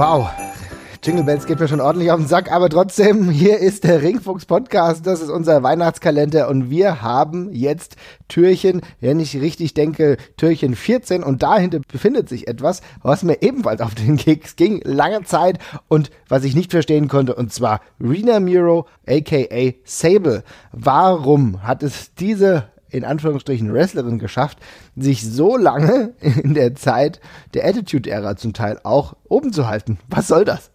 Wow. Jingle Bells geht mir schon ordentlich auf den Sack, aber trotzdem, hier ist der Ringfuchs Podcast, das ist unser Weihnachtskalender und wir haben jetzt Türchen, wenn ich richtig denke, Türchen 14 und dahinter befindet sich etwas, was mir ebenfalls auf den Keks ging, lange Zeit und was ich nicht verstehen konnte und zwar Rena Miro aka Sable. Warum hat es diese in Anführungsstrichen Wrestlerin geschafft, sich so lange in der Zeit der Attitude-Ära zum Teil auch oben zu halten. Was soll das?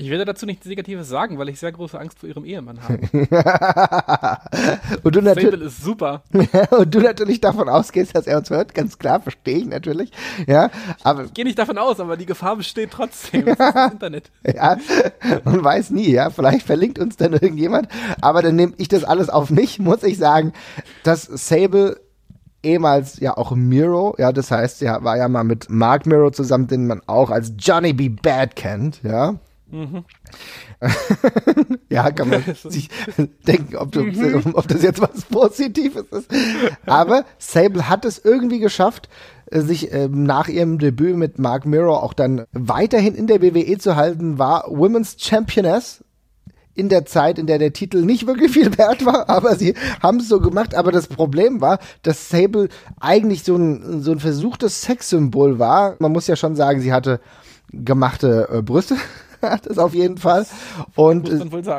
Ich werde dazu nichts Negatives sagen, weil ich sehr große Angst vor ihrem Ehemann habe. und du natürlich ist super. und du natürlich davon ausgehst, dass er uns hört, ganz klar, verstehe ich natürlich. Ja, aber ich gehe nicht davon aus, aber die Gefahr besteht trotzdem. Das ist das Internet. ja, man weiß nie, ja, vielleicht verlinkt uns dann irgendjemand, aber dann nehme ich das alles auf mich, muss ich sagen, dass Sable ehemals ja auch Miro, ja, das heißt, er war ja mal mit Mark Miro zusammen, den man auch als Johnny B. Bad kennt, ja. Mhm. ja, kann man sich denken, ob, mhm. ob, das jetzt was Positives ist. Aber Sable hat es irgendwie geschafft, sich ähm, nach ihrem Debüt mit Mark Mirror auch dann weiterhin in der WWE zu halten, war Women's Championess in der Zeit, in der der Titel nicht wirklich viel wert war, aber sie haben es so gemacht. Aber das Problem war, dass Sable eigentlich so ein, so ein versuchtes Sexsymbol war. Man muss ja schon sagen, sie hatte gemachte äh, Brüste. das auf jeden Fall. Und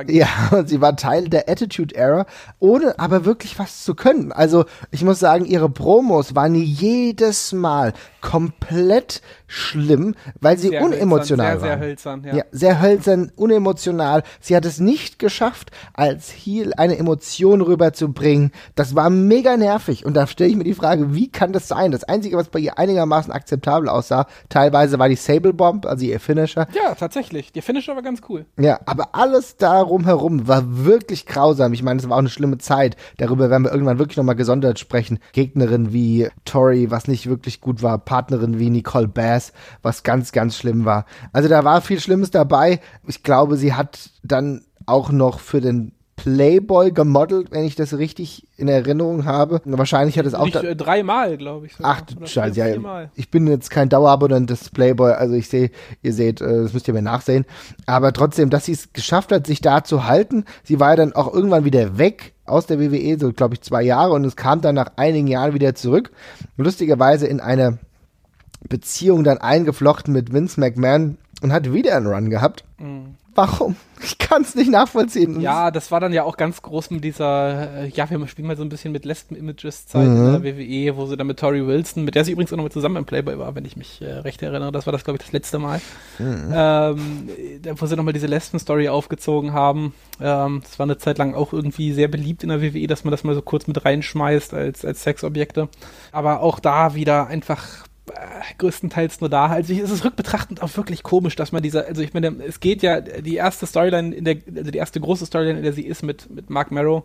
ja, und sie war Teil der Attitude Era, ohne aber wirklich was zu können. Also ich muss sagen, ihre Promos waren jedes Mal komplett schlimm, weil sie sehr unemotional hölzern, sehr, war. Sehr hölzern, ja. ja. Sehr hölzern, unemotional. Sie hat es nicht geschafft, als Heel eine Emotion rüberzubringen. Das war mega nervig. Und da stelle ich mir die Frage, wie kann das sein? Das Einzige, was bei ihr einigermaßen akzeptabel aussah, teilweise war die Sable Bomb, also ihr Finisher. Ja, tatsächlich. Der Finisher war ganz cool. Ja, aber alles darum herum war wirklich grausam. Ich meine, es war auch eine schlimme Zeit. Darüber werden wir irgendwann wirklich nochmal gesondert sprechen. Gegnerin wie Tori, was nicht wirklich gut war. Partnerin wie Nicole Bass was ganz, ganz schlimm war. Also da war viel Schlimmes dabei. Ich glaube, sie hat dann auch noch für den Playboy gemodelt, wenn ich das richtig in Erinnerung habe. Wahrscheinlich hat es auch. Äh, dreimal, glaube ich. Sogar. Ach, Scheiße, ja. Ich bin jetzt kein Dauerabonnent des Playboy, also ich sehe, ihr seht, äh, das müsst ihr mir nachsehen. Aber trotzdem, dass sie es geschafft hat, sich da zu halten. Sie war ja dann auch irgendwann wieder weg aus der WWE, so glaube ich zwei Jahre, und es kam dann nach einigen Jahren wieder zurück. Lustigerweise in eine Beziehung dann eingeflochten mit Vince McMahon und hat wieder einen Run gehabt. Mhm. Warum? Ich kann es nicht nachvollziehen. Ja, das war dann ja auch ganz groß mit dieser, äh, ja, wir spielen mal so ein bisschen mit Lesben-Images-Zeit mhm. in der WWE, wo sie dann mit Tori Wilson, mit der sie übrigens auch noch mit zusammen im Playboy war, wenn ich mich äh, recht erinnere. Das war das, glaube ich, das letzte Mal. Mhm. Ähm, wo sie nochmal diese Lesben-Story aufgezogen haben. Ähm, das war eine Zeit lang auch irgendwie sehr beliebt in der WWE, dass man das mal so kurz mit reinschmeißt als, als Sexobjekte. Aber auch da wieder einfach größtenteils nur da. Also es ist rückbetrachtend auch wirklich komisch, dass man dieser, also ich meine, es geht ja die erste Storyline in der, also die erste große Storyline, in der sie ist mit, mit Mark Marrow.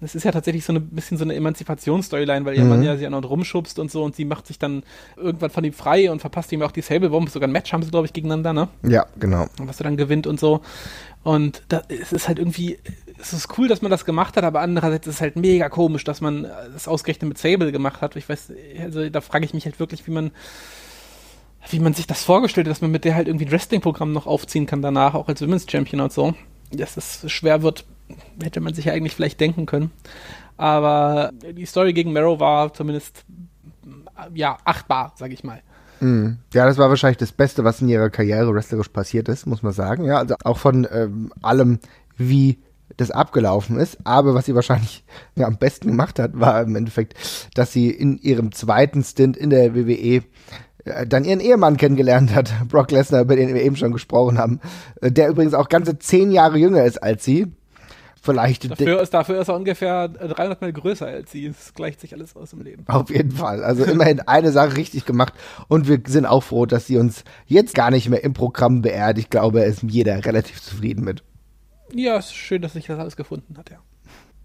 Das ist ja tatsächlich so ein bisschen so eine Emanzipationsstoryline, weil ihr mhm. Mann ja sie an und rumschubst und so und sie macht sich dann irgendwann von ihm frei und verpasst ihm auch die Sable Bomb. Sogar ein Match haben sie, glaube ich, gegeneinander, ne? Ja, genau. Und was er dann gewinnt und so. Und da, es ist halt irgendwie, es ist cool, dass man das gemacht hat, aber andererseits ist es halt mega komisch, dass man das ausgerechnet mit Sable gemacht hat. Ich weiß, also da frage ich mich halt wirklich, wie man, wie man sich das vorgestellt hat, dass man mit der halt irgendwie ein Wrestling-Programm noch aufziehen kann danach, auch als Women's Champion und so. Dass das schwer wird, hätte man sich ja eigentlich vielleicht denken können. Aber die Story gegen Marrow war zumindest, ja, achtbar, sag ich mal. Mhm. Ja, das war wahrscheinlich das Beste, was in ihrer Karriere wrestlerisch passiert ist, muss man sagen. Ja, also auch von ähm, allem, wie das abgelaufen ist. Aber was sie wahrscheinlich ja, am besten gemacht hat, war im Endeffekt, dass sie in ihrem zweiten Stint in der WWE äh, dann ihren Ehemann kennengelernt hat, Brock Lesnar, über den wir eben schon gesprochen haben, äh, der übrigens auch ganze zehn Jahre jünger ist als sie. Vielleicht dafür ist, dafür ist er ungefähr 300 Mal größer als sie. Es gleicht sich alles aus im Leben. Auf jeden Fall. Also immerhin eine Sache richtig gemacht. Und wir sind auch froh, dass sie uns jetzt gar nicht mehr im Programm beehrt. Ich glaube, ist jeder relativ zufrieden mit. Ja, es ist schön, dass sich das alles gefunden hat, ja.